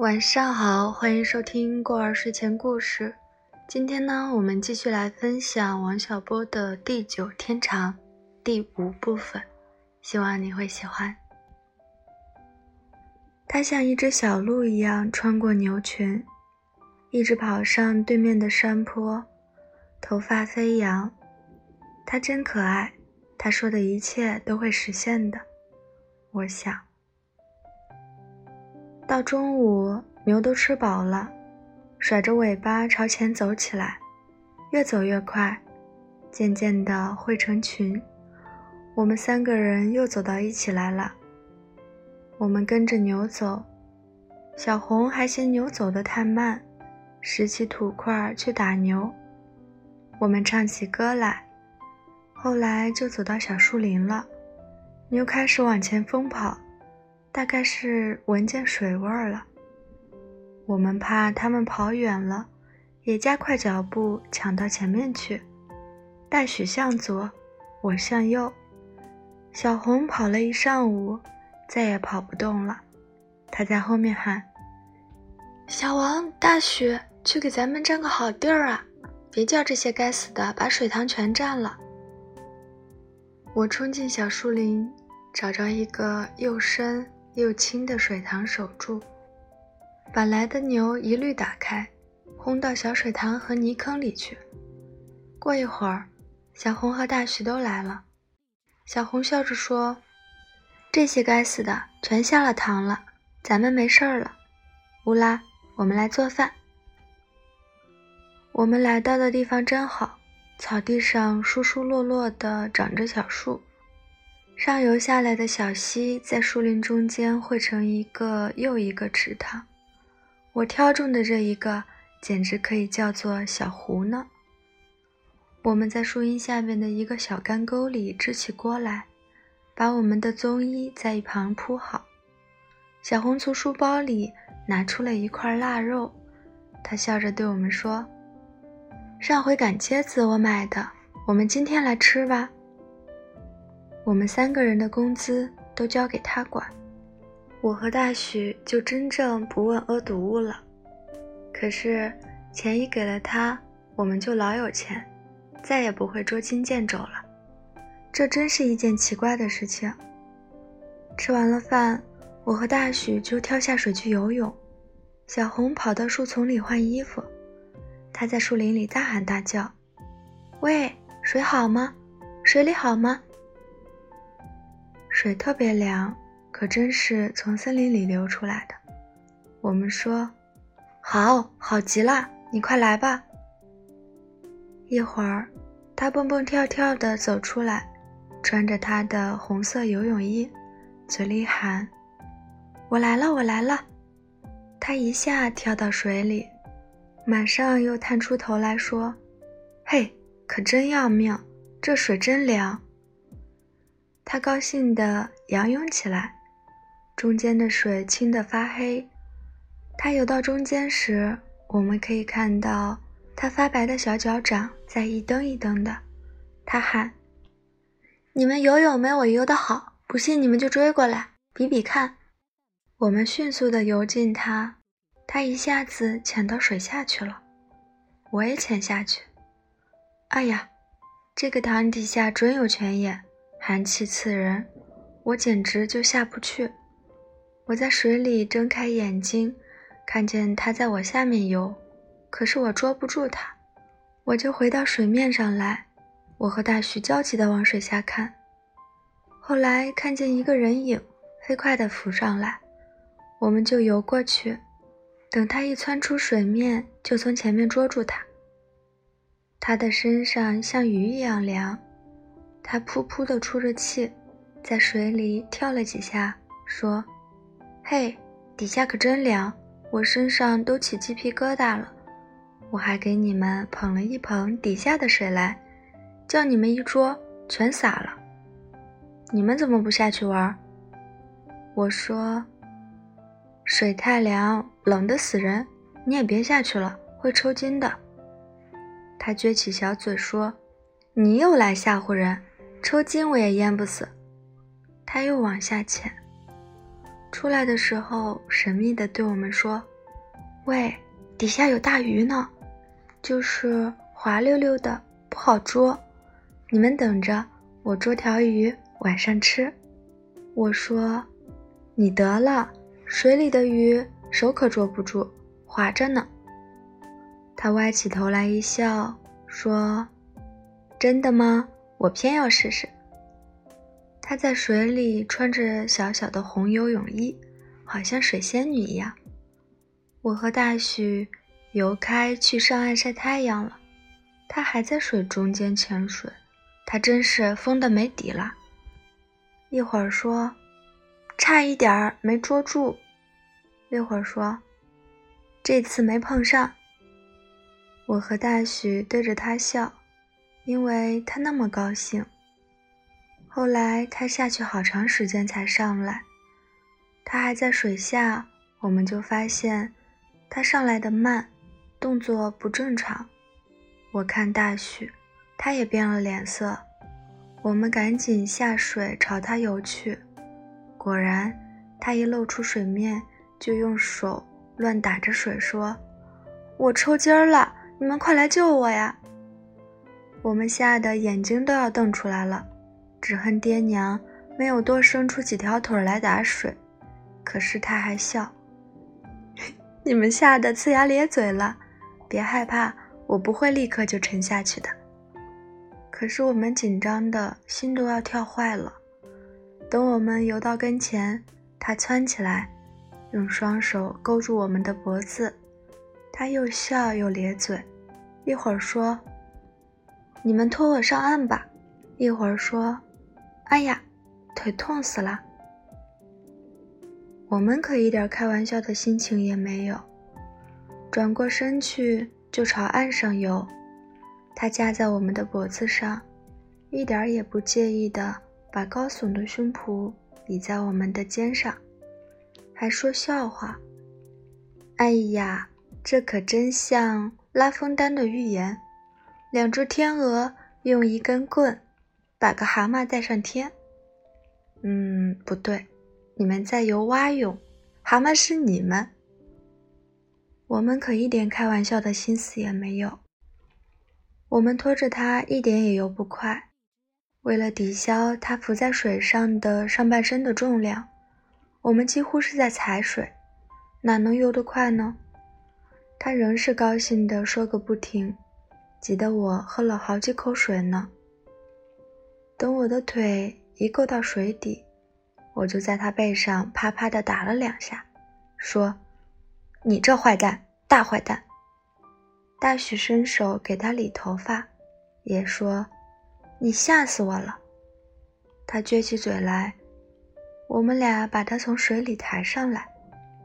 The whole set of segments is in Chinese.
晚上好，欢迎收听过儿睡前故事。今天呢，我们继续来分享王小波的《地久天长》第五部分，希望你会喜欢。他像一只小鹿一样穿过牛群，一直跑上对面的山坡，头发飞扬。他真可爱，他说的一切都会实现的，我想。到中午，牛都吃饱了，甩着尾巴朝前走起来，越走越快，渐渐地汇成群。我们三个人又走到一起来了。我们跟着牛走，小红还嫌牛走得太慢，拾起土块去打牛。我们唱起歌来，后来就走到小树林了，牛开始往前疯跑。大概是闻见水味儿了。我们怕他们跑远了，也加快脚步抢到前面去。大许向左，我向右。小红跑了一上午，再也跑不动了。他在后面喊：“小王、大许，去给咱们占个好地儿啊！别叫这些该死的把水塘全占了。”我冲进小树林，找着一个又深。又轻的水塘守住，把来的牛一律打开，轰到小水塘和泥坑里去。过一会儿，小红和大徐都来了。小红笑着说：“这些该死的全下了塘了，咱们没事儿了。乌拉，我们来做饭。我们来到的地方真好，草地上疏疏落落的长着小树。”上游下来的小溪在树林中间汇成一个又一个池塘，我挑中的这一个简直可以叫做小湖呢。我们在树荫下面的一个小干沟里支起锅来，把我们的棕衣在一旁铺好。小红从书包里拿出了一块腊肉，她笑着对我们说：“上回赶街子我买的，我们今天来吃吧。”我们三个人的工资都交给他管，我和大许就真正不问阿堵物了。可是钱一给了他，我们就老有钱，再也不会捉襟见肘了。这真是一件奇怪的事情。吃完了饭，我和大许就跳下水去游泳。小红跑到树丛里换衣服，她在树林里大喊大叫：“喂，水好吗？水里好吗？”水特别凉，可真是从森林里流出来的。我们说：“好好极了，你快来吧。”一会儿，他蹦蹦跳跳地走出来，穿着他的红色游泳衣，嘴里喊：“我来了，我来了。”他一下跳到水里，马上又探出头来说：“嘿，可真要命，这水真凉。”他高兴地仰泳起来，中间的水清得发黑。他游到中间时，我们可以看到他发白的小脚掌在一蹬一蹬的。他喊：“你们游泳没我游得好，不信你们就追过来比比看。”我们迅速地游进他，他一下子潜到水下去了。我也潜下去。哎呀，这个塘底下准有泉眼。寒气刺人，我简直就下不去。我在水里睁开眼睛，看见它在我下面游，可是我捉不住它，我就回到水面上来。我和大徐焦急地往水下看，后来看见一个人影飞快地浮上来，我们就游过去，等他一窜出水面，就从前面捉住他。他的身上像鱼一样凉。他噗噗地出着气，在水里跳了几下，说：“嘿，底下可真凉，我身上都起鸡皮疙瘩了。我还给你们捧了一捧底下的水来，叫你们一桌全洒了。你们怎么不下去玩？”我说：“水太凉，冷得死人，你也别下去了，会抽筋的。”他撅起小嘴说：“你又来吓唬人。”抽筋我也淹不死。他又往下潜，出来的时候神秘地对我们说：“喂，底下有大鱼呢，就是滑溜溜的，不好捉。你们等着，我捉条鱼晚上吃。”我说：“你得了，水里的鱼手可捉不住，滑着呢。”他歪起头来一笑，说：“真的吗？我偏要试试。”他在水里穿着小小的红游泳衣，好像水仙女一样。我和大许游开去上岸晒太阳了，他还在水中间潜水，他真是疯的没底了。一会儿说，差一点儿没捉住；一会儿说，这次没碰上。我和大许对着他笑，因为他那么高兴。后来他下去好长时间才上来，他还在水下，我们就发现他上来的慢，动作不正常。我看大许，他也变了脸色。我们赶紧下水朝他游去，果然，他一露出水面就用手乱打着水，说：“我抽筋儿了，你们快来救我呀！”我们吓得眼睛都要瞪出来了。只恨爹娘没有多生出几条腿来打水，可是他还笑。你们吓得呲牙咧嘴了，别害怕，我不会立刻就沉下去的。可是我们紧张的心都要跳坏了。等我们游到跟前，他蹿起来，用双手勾住我们的脖子，他又笑又咧嘴，一会儿说：“你们拖我上岸吧。”一会儿说。哎呀，腿痛死了！我们可一点开玩笑的心情也没有，转过身去就朝岸上游。他架在我们的脖子上，一点也不介意的把高耸的胸脯抵在我们的肩上，还说笑话。哎呀，这可真像拉风丹的预言：两只天鹅用一根棍。把个蛤蟆带上天。嗯，不对，你们在游蛙泳，蛤蟆是你们。我们可一点开玩笑的心思也没有。我们拖着它一点也游不快，为了抵消它浮在水上的上半身的重量，我们几乎是在踩水，哪能游得快呢？它仍是高兴地说个不停，急得我喝了好几口水呢。等我的腿一够到水底，我就在他背上啪啪地打了两下，说：“你这坏蛋，大坏蛋！”大许伸手给他理头发，也说：“你吓死我了。”他撅起嘴来，我们俩把他从水里抬上来，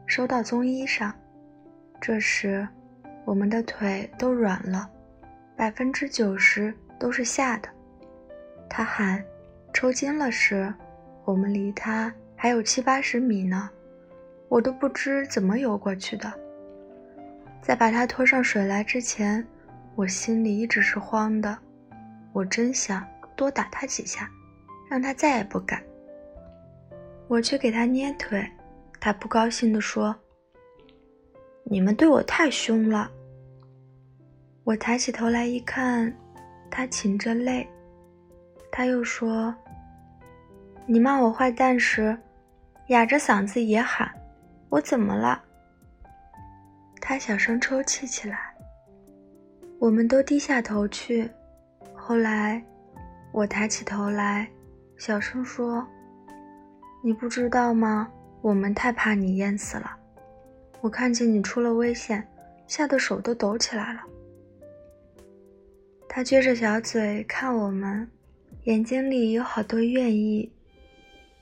收到棕衣上。这时，我们的腿都软了，百分之九十都是吓的。他喊：“抽筋了！”时，我们离他还有七八十米呢，我都不知怎么游过去的。在把他拖上水来之前，我心里一直是慌的。我真想多打他几下，让他再也不敢。我去给他捏腿，他不高兴地说：“你们对我太凶了。”我抬起头来一看，他噙着泪。他又说：“你骂我坏蛋时，哑着嗓子也喊，我怎么了？”他小声抽泣起来。我们都低下头去。后来，我抬起头来，小声说：“你不知道吗？我们太怕你淹死了。我看见你出了危险，吓得手都抖起来了。”他撅着小嘴看我们。眼睛里有好多愿意，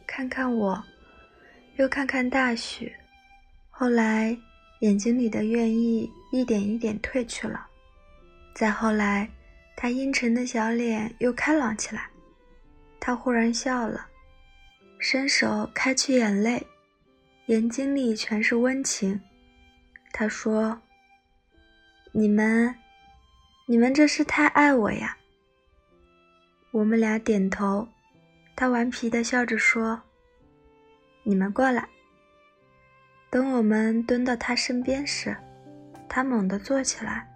看看我，又看看大许。后来，眼睛里的愿意一点一点褪去了。再后来，他阴沉的小脸又开朗起来。他忽然笑了，伸手开去眼泪，眼睛里全是温情。他说：“你们，你们这是太爱我呀。”我们俩点头，他顽皮的笑着说：“你们过来。”等我们蹲到他身边时，他猛地坐起来，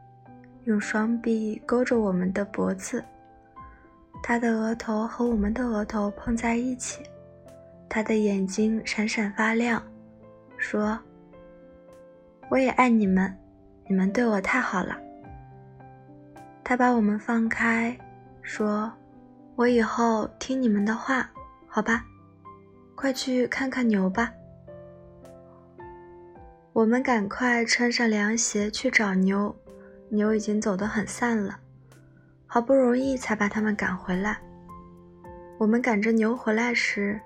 用双臂勾着我们的脖子。他的额头和我们的额头碰在一起，他的眼睛闪闪发亮，说：“我也爱你们，你们对我太好了。”他把我们放开，说：“我以后听你们的话，好吧？快去看看牛吧。”我们赶快穿上凉鞋去找牛，牛已经走得很散了。好不容易才把他们赶回来。我们赶着牛回来时，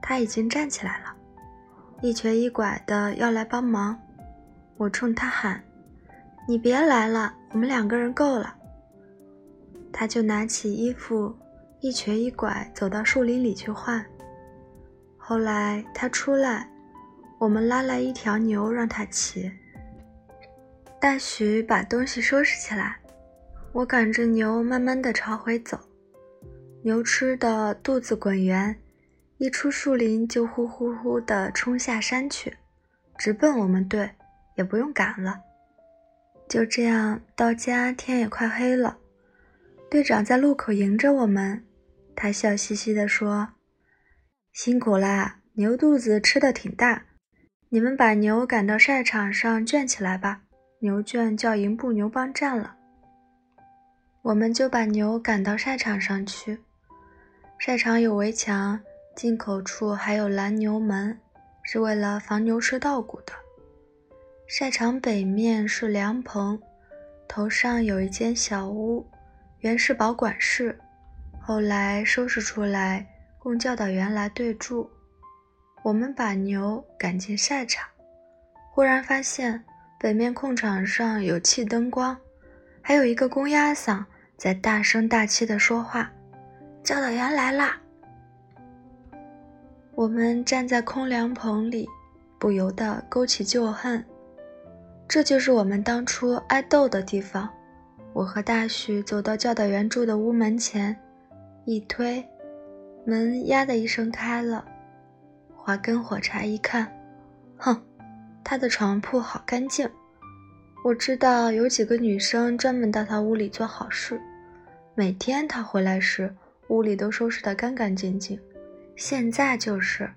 他已经站起来了，一瘸一拐的要来帮忙。我冲他喊：“你别来了，我们两个人够了。”他就拿起衣服，一瘸一拐走到树林里去换。后来他出来，我们拉来一条牛让他骑。大许把东西收拾起来。我赶着牛慢慢的朝回走，牛吃的肚子滚圆，一出树林就呼呼呼的冲下山去，直奔我们队，也不用赶了。就这样到家，天也快黑了。队长在路口迎着我们，他笑嘻嘻地说：“辛苦啦，牛肚子吃的挺大，你们把牛赶到晒场上圈起来吧，牛圈叫营部牛帮站了。”我们就把牛赶到晒场上去。晒场有围墙，进口处还有拦牛门，是为了防牛吃稻谷的。晒场北面是凉棚，头上有一间小屋，原是保管室，后来收拾出来供教导员来对住。我们把牛赶进晒场，忽然发现北面空场上有气灯光，还有一个公鸭嗓。在大声大气地说话，教导员来啦！我们站在空凉棚里，不由得勾起旧恨。这就是我们当初挨斗的地方。我和大许走到教导员住的屋门前，一推，门呀的一声开了。华根火柴一看，哼，他的床铺好干净。我知道有几个女生专门到他屋里做好事，每天他回来时，屋里都收拾得干干净净。现在就是，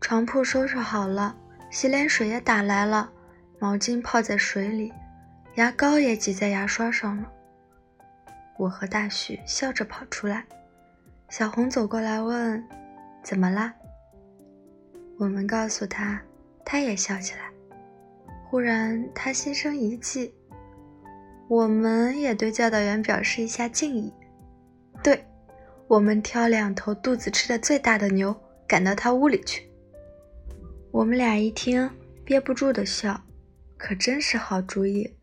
床铺收拾好了，洗脸水也打来了，毛巾泡在水里，牙膏也挤在牙刷上了。我和大许笑着跑出来，小红走过来问：“怎么啦？”我们告诉他，他也笑起来。忽然，他心生一计，我们也对教导员表示一下敬意。对，我们挑两头肚子吃的最大的牛，赶到他屋里去。我们俩一听，憋不住的笑，可真是好主意。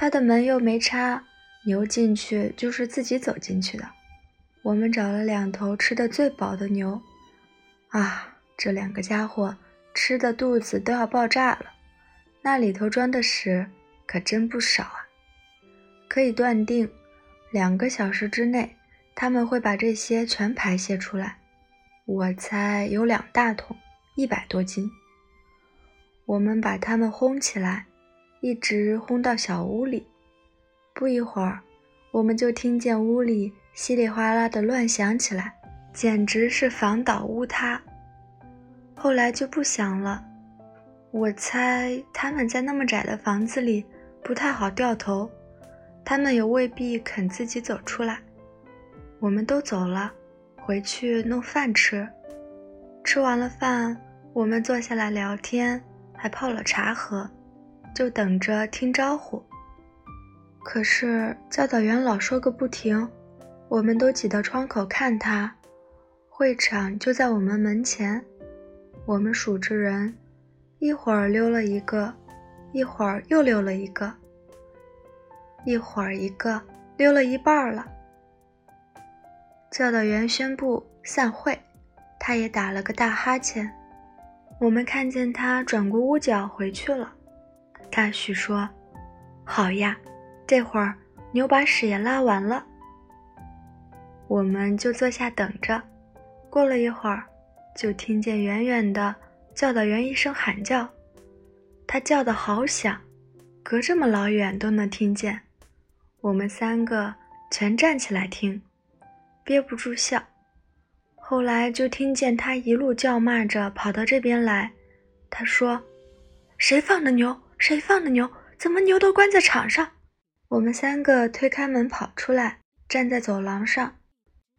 他的门又没插，牛进去就是自己走进去的。我们找了两头吃的最饱的牛，啊，这两个家伙吃的肚子都要爆炸了。那里头装的屎可真不少啊！可以断定，两个小时之内他们会把这些全排泄出来。我猜有两大桶，一百多斤。我们把他们轰起来，一直轰到小屋里。不一会儿，我们就听见屋里稀里哗啦的乱响起来，简直是房倒屋塌。后来就不响了。我猜他们在那么窄的房子里不太好掉头，他们也未必肯自己走出来。我们都走了，回去弄饭吃。吃完了饭，我们坐下来聊天，还泡了茶喝，就等着听招呼。可是教导员老说个不停，我们都挤到窗口看他。会场就在我们门前，我们数着人。一会儿溜了一个，一会儿又溜了一个，一会儿一个溜了一半了。教导员宣布散会，他也打了个大哈欠。我们看见他转过屋角回去了。大许说：“好呀，这会儿牛把屎也拉完了。”我们就坐下等着。过了一会儿，就听见远远的。教导员一声喊叫，他叫的好响，隔这么老远都能听见。我们三个全站起来听，憋不住笑。后来就听见他一路叫骂着跑到这边来。他说：“谁放的牛？谁放的牛？怎么牛都关在场上？”我们三个推开门跑出来，站在走廊上。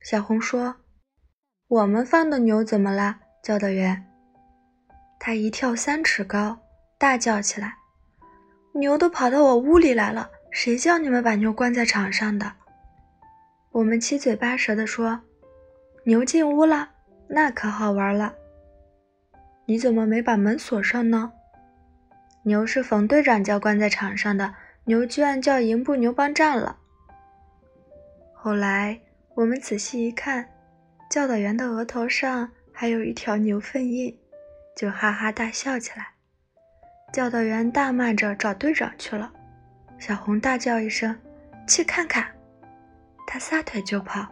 小红说：“我们放的牛怎么了？”教导员。他一跳三尺高，大叫起来：“牛都跑到我屋里来了！谁叫你们把牛关在场上的？”我们七嘴八舌地说。牛进屋了，那可好玩了。你怎么没把门锁上呢？牛是冯队长叫关在场上的，牛居然叫营部牛帮站了。后来我们仔细一看，教导员的额头上还有一条牛粪印，就哈哈大笑起来。教导员大骂着找队长去了。小红大叫一声：“去看看！”他撒腿就跑。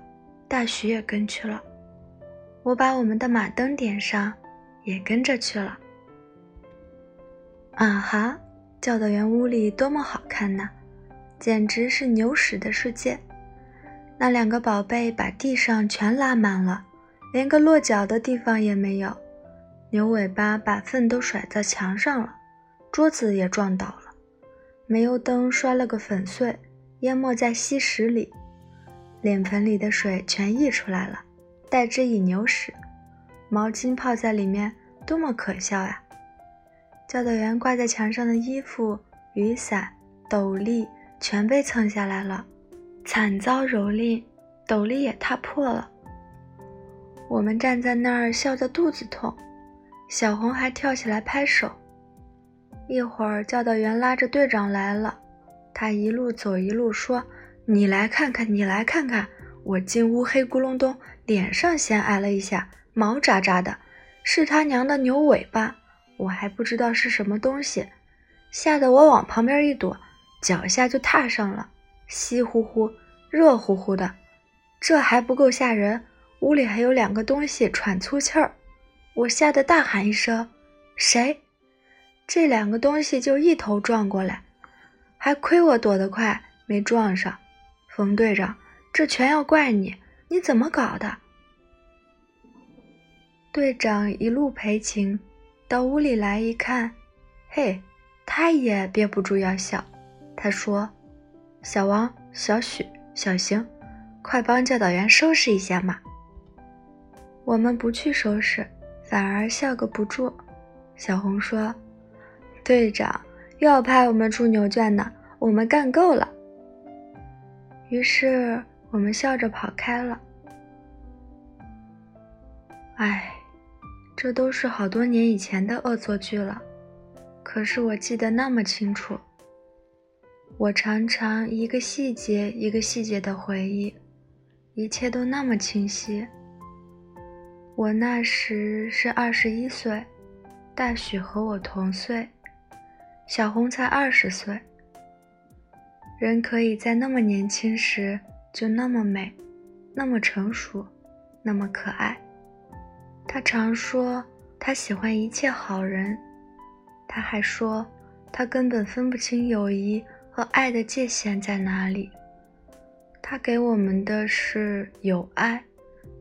大徐也跟去了，我把我们的马灯点上，也跟着去了。啊哈！教导员屋里多么好看呐，简直是牛屎的世界。那两个宝贝把地上全拉满了，连个落脚的地方也没有。牛尾巴把粪都甩在墙上了，桌子也撞倒了，煤油灯摔了个粉碎，淹没在稀石里。脸盆里的水全溢出来了，代之以牛屎。毛巾泡在里面，多么可笑呀！教导员挂在墙上的衣服、雨伞、斗笠全被蹭下来了，惨遭蹂躏，斗笠也踏破了。我们站在那儿笑得肚子痛，小红还跳起来拍手。一会儿，教导员拉着队长来了，他一路走一路说。你来看看，你来看看，我进屋黑咕隆咚，脸上先挨了一下，毛扎扎的，是他娘的牛尾巴，我还不知道是什么东西，吓得我往旁边一躲，脚下就踏上了，稀乎乎，热乎乎的，这还不够吓人，屋里还有两个东西喘粗气儿，我吓得大喊一声：“谁？”这两个东西就一头撞过来，还亏我躲得快，没撞上。冯队长，这全要怪你！你怎么搞的？队长一路赔情，到屋里来一看，嘿，他也憋不住要笑。他说：“小王、小许、小邢，快帮教导员收拾一下嘛！”我们不去收拾，反而笑个不住。小红说：“队长又要派我们出牛圈呢，我们干够了。”于是我们笑着跑开了。唉，这都是好多年以前的恶作剧了，可是我记得那么清楚。我常常一个细节一个细节的回忆，一切都那么清晰。我那时是二十一岁，大许和我同岁，小红才二十岁。人可以在那么年轻时就那么美，那么成熟，那么可爱。他常说他喜欢一切好人，他还说他根本分不清友谊和爱的界限在哪里。他给我们的是友爱，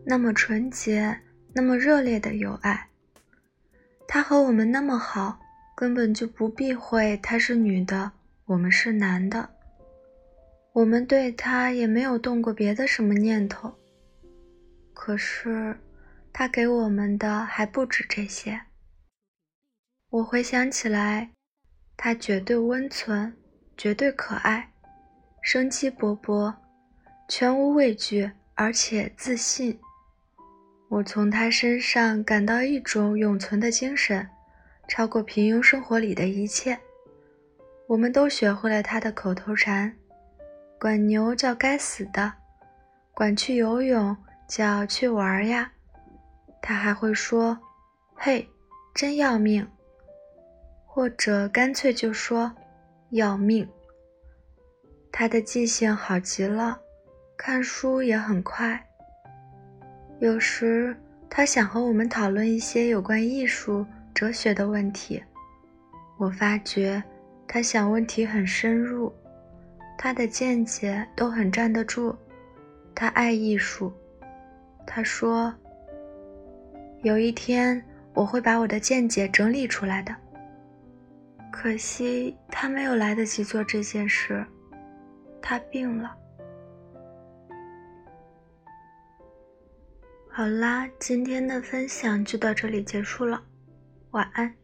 那么纯洁，那么热烈的友爱。他和我们那么好，根本就不避讳他是女的，我们是男的。我们对他也没有动过别的什么念头，可是他给我们的还不止这些。我回想起来，他绝对温存，绝对可爱，生机勃勃，全无畏惧，而且自信。我从他身上感到一种永存的精神，超过平庸生活里的一切。我们都学会了他的口头禅。管牛叫该死的，管去游泳叫去玩呀。他还会说：“嘿，真要命！”或者干脆就说：“要命！”他的记性好极了，看书也很快。有时他想和我们讨论一些有关艺术、哲学的问题，我发觉他想问题很深入，他的见解都很站得住。他爱艺术，他说：“有一天我会把我的见解整理出来的。”可惜他没有来得及做这件事，他病了。好啦，今天的分享就到这里结束了，晚安。